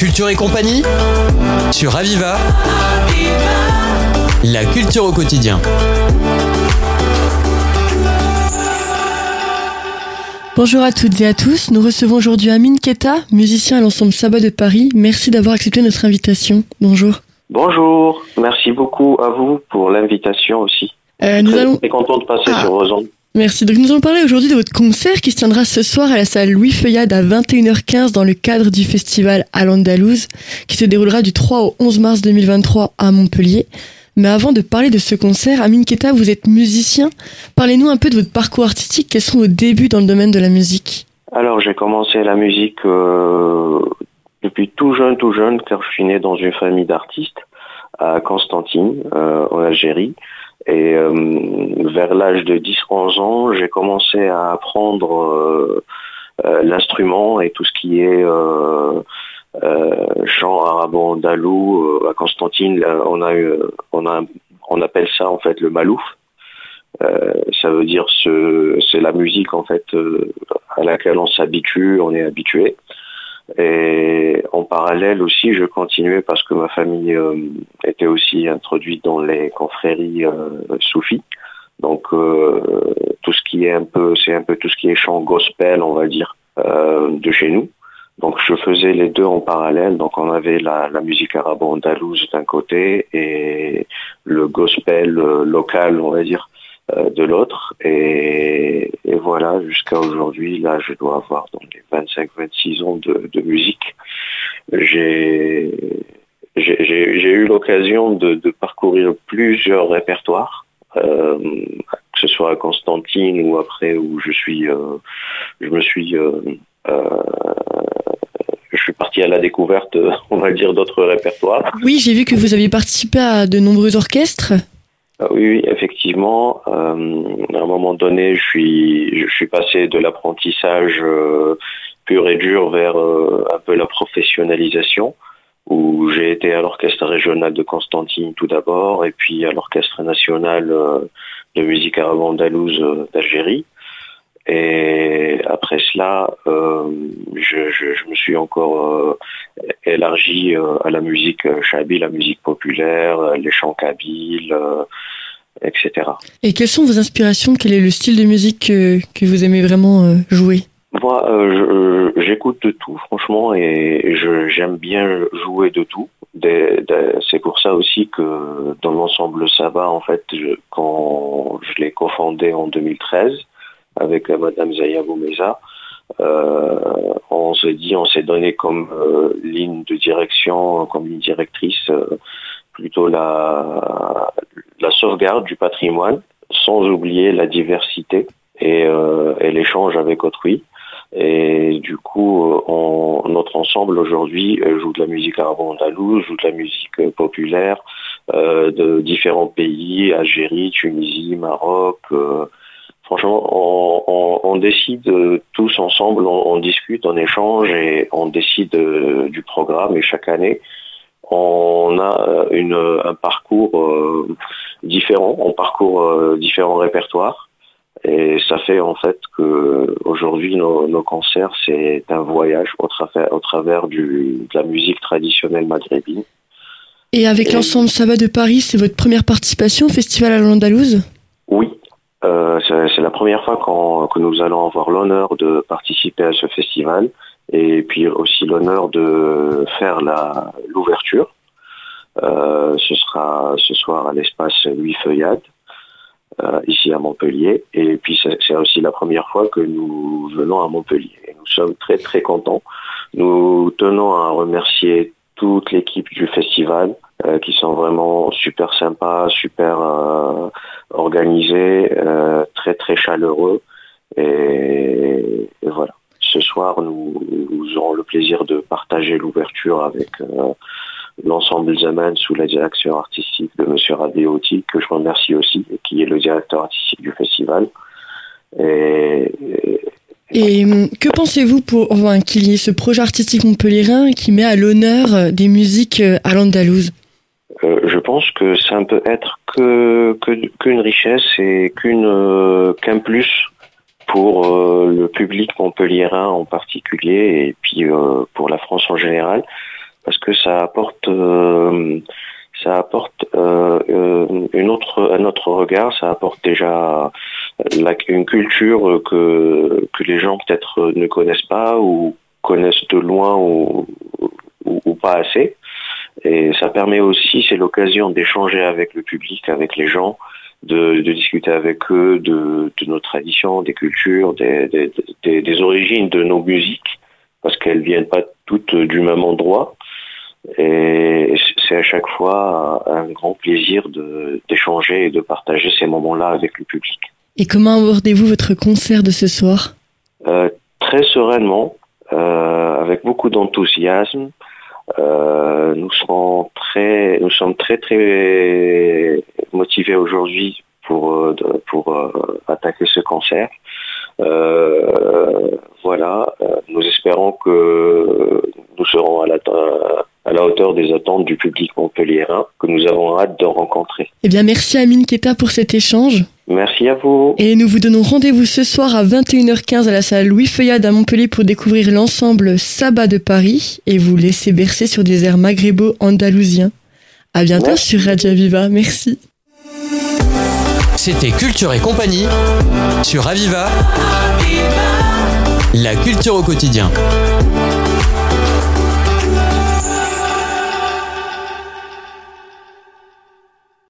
Culture et compagnie sur Aviva. La culture au quotidien. Bonjour à toutes et à tous. Nous recevons aujourd'hui Amine Keta, musicien à l'ensemble Sabbat de Paris. Merci d'avoir accepté notre invitation. Bonjour. Bonjour. Merci beaucoup à vous pour l'invitation aussi. Euh, nous Très, allons... très content de passer Ah. sur vos ondes. Merci. Donc nous allons parler aujourd'hui de votre concert qui se tiendra ce soir à la salle Louis Feuillade à 21h15 dans le cadre du festival à l'Andalouse qui se déroulera du 3 au 11 mars 2023 à Montpellier. Mais avant de parler de ce concert, Amine Keta, vous êtes musicien. Parlez-nous un peu de votre parcours artistique. Quels sont vos débuts dans le domaine de la musique? Alors j'ai commencé la musique euh, depuis tout jeune, tout jeune, car je suis né dans une famille d'artistes à Constantine, euh, en Algérie. Et euh, vers l'âge de 10-11 ans, j'ai commencé à apprendre euh, euh, l'instrument et tout ce qui est chant arabo-andalou. À Constantine, on appelle ça en fait le malouf. Ça veut dire ce, c'est la musique en fait à laquelle on s'habitue, on est habitué. Et en parallèle aussi, je continuais parce que ma famille euh, était aussi introduite dans les confréries euh, soufis. Donc euh, tout ce qui est un peu, c'est un peu tout ce qui est chant gospel, on va dire, euh, de chez nous. Donc je faisais les deux en parallèle. Donc on avait la, musique arabo-andalouse d'un côté et le gospel euh, local, on va dire, de l'autre. Et, et voilà, jusqu'à aujourd'hui, là, je dois avoir donc les 25-26 ans de, musique. J'ai eu l'occasion de, parcourir plusieurs répertoires, euh, que ce soit à Constantine ou après où je suis, euh, je me suis, euh, je suis parti à la découverte, on va dire, d'autres répertoires. Oui, j'ai vu que vous aviez participé à de nombreux orchestres. Ah Oui, effectivement. euh, à un moment donné, je suis, passé de l'apprentissage euh, pur et dur vers euh, un peu la professionnalisation, où j'ai été à l'orchestre régional de Constantine tout d'abord, et puis à l'orchestre national de musique arabe-andalouse euh, d'Algérie. Et après cela, je me suis encore euh, élargi euh, à la musique euh, chabi, la musique populaire, euh, les chants kabyles, etc. Et quelles sont vos inspirations? Quel est le style de musique que, que vous aimez vraiment jouer? Moi, euh, j'écoute de tout, franchement, et j'aime bien jouer de tout. C'est pour ça aussi que dans l'ensemble Saba, en fait, je- quand je l'ai cofondé en 2013 avec Madame Zaya Boumeza, on s'est dit, on s'est donné comme euh, ligne de direction, comme ligne directrice, euh, plutôt la, sauvegarde du patrimoine, sans oublier la diversité et, euh, l'échange avec autrui. Et du coup, euh, on- notre ensemble aujourd'hui euh, joue de la musique arabo-andalouse, joue de la musique euh, populaire euh, de différents pays, Algérie, Tunisie, Maroc. euh, franchement, on, on- on décide euh, tous ensemble, on, on discute, on échange et on décide euh, du programme. Et chaque année, on a euh, une, un parcours euh, différent, on parcourt euh, différents répertoires. Et ça fait en fait que aujourd'hui nos, nos concerts c'est un voyage au travers, au travers du, de la musique traditionnelle maghrébine. Et avec Et- l'ensemble Sabbat de Paris, c'est votre première participation au festival à l'Andalouse? Oui, euh, c'est la première fois que nous allons avoir l'honneur de participer à ce festival et puis aussi l'honneur de faire l'ouverture. Euh, ce sera ce soir à l'espace Louis Feuillade, euh, ici à Montpellier. Et puis c'est aussi la première fois que nous venons à Montpellier. Nous sommes très très contents. Nous tenons à remercier toute l'équipe du festival euh, qui sont vraiment super sympas, super euh, organisés, euh, très très chaleureux. Et, et voilà. Ce soir, nous, nous aurons le plaisir de partager l'ouverture avec euh, l'ensemble Zaman sous la direction artistique de Monsieur Radeoti, que je remercie aussi, et qui est le directeur artistique du festival. Et, et Et hum, que pensez-vous pour enfin, qu'il y ait ce projet artistique montpelliérain qui met à l'honneur euh, des musiques euh, à l'andalouse? Euh, je pense que ça ne peut être que qu'une richesse et euh, qu'un plus pour euh, le public montpelliérain en particulier et puis pour la France en général. parce que ça apporte ça apporte une autre un autre regard, ça apporte déjà une culture que que les gens peut-être ne connaissent pas ou connaissent de loin ou, ou pas assez. Et ça permet aussi, c'est l'occasion d'échanger avec le public, avec les gens, de, discuter avec eux de, nos traditions, des cultures, des, origines de nos musiques, parce qu'elles viennent pas toutes du même endroit. Et c'est à chaque fois un grand plaisir d'échanger et de partager ces moments-là avec le public. Et comment abordez-vous votre concert de ce soir? Euh, Très sereinement, euh, avec beaucoup d'enthousiasme. Euh, nous serons très, nous sommes très très motivés aujourd'hui pour euh, pour euh, attaquer ce concert. voilà, nous espérons que nous serons à la, à la hauteur des attentes du public montpelliérain que nous avons hâte de rencontrer. Eh bien, merci Amine Keta pour cet échange. Merci à vous. Et nous vous donnons rendez-vous ce soir à 21h15 à la salle Louis Feuillade à Montpellier pour découvrir l'ensemble Sabbat de Paris et vous laisser bercer sur des airs maghrébo andalousiens. À bientôt sur Radio Viva. Merci. C'était Culture et compagnie sur Aviva. La culture au quotidien.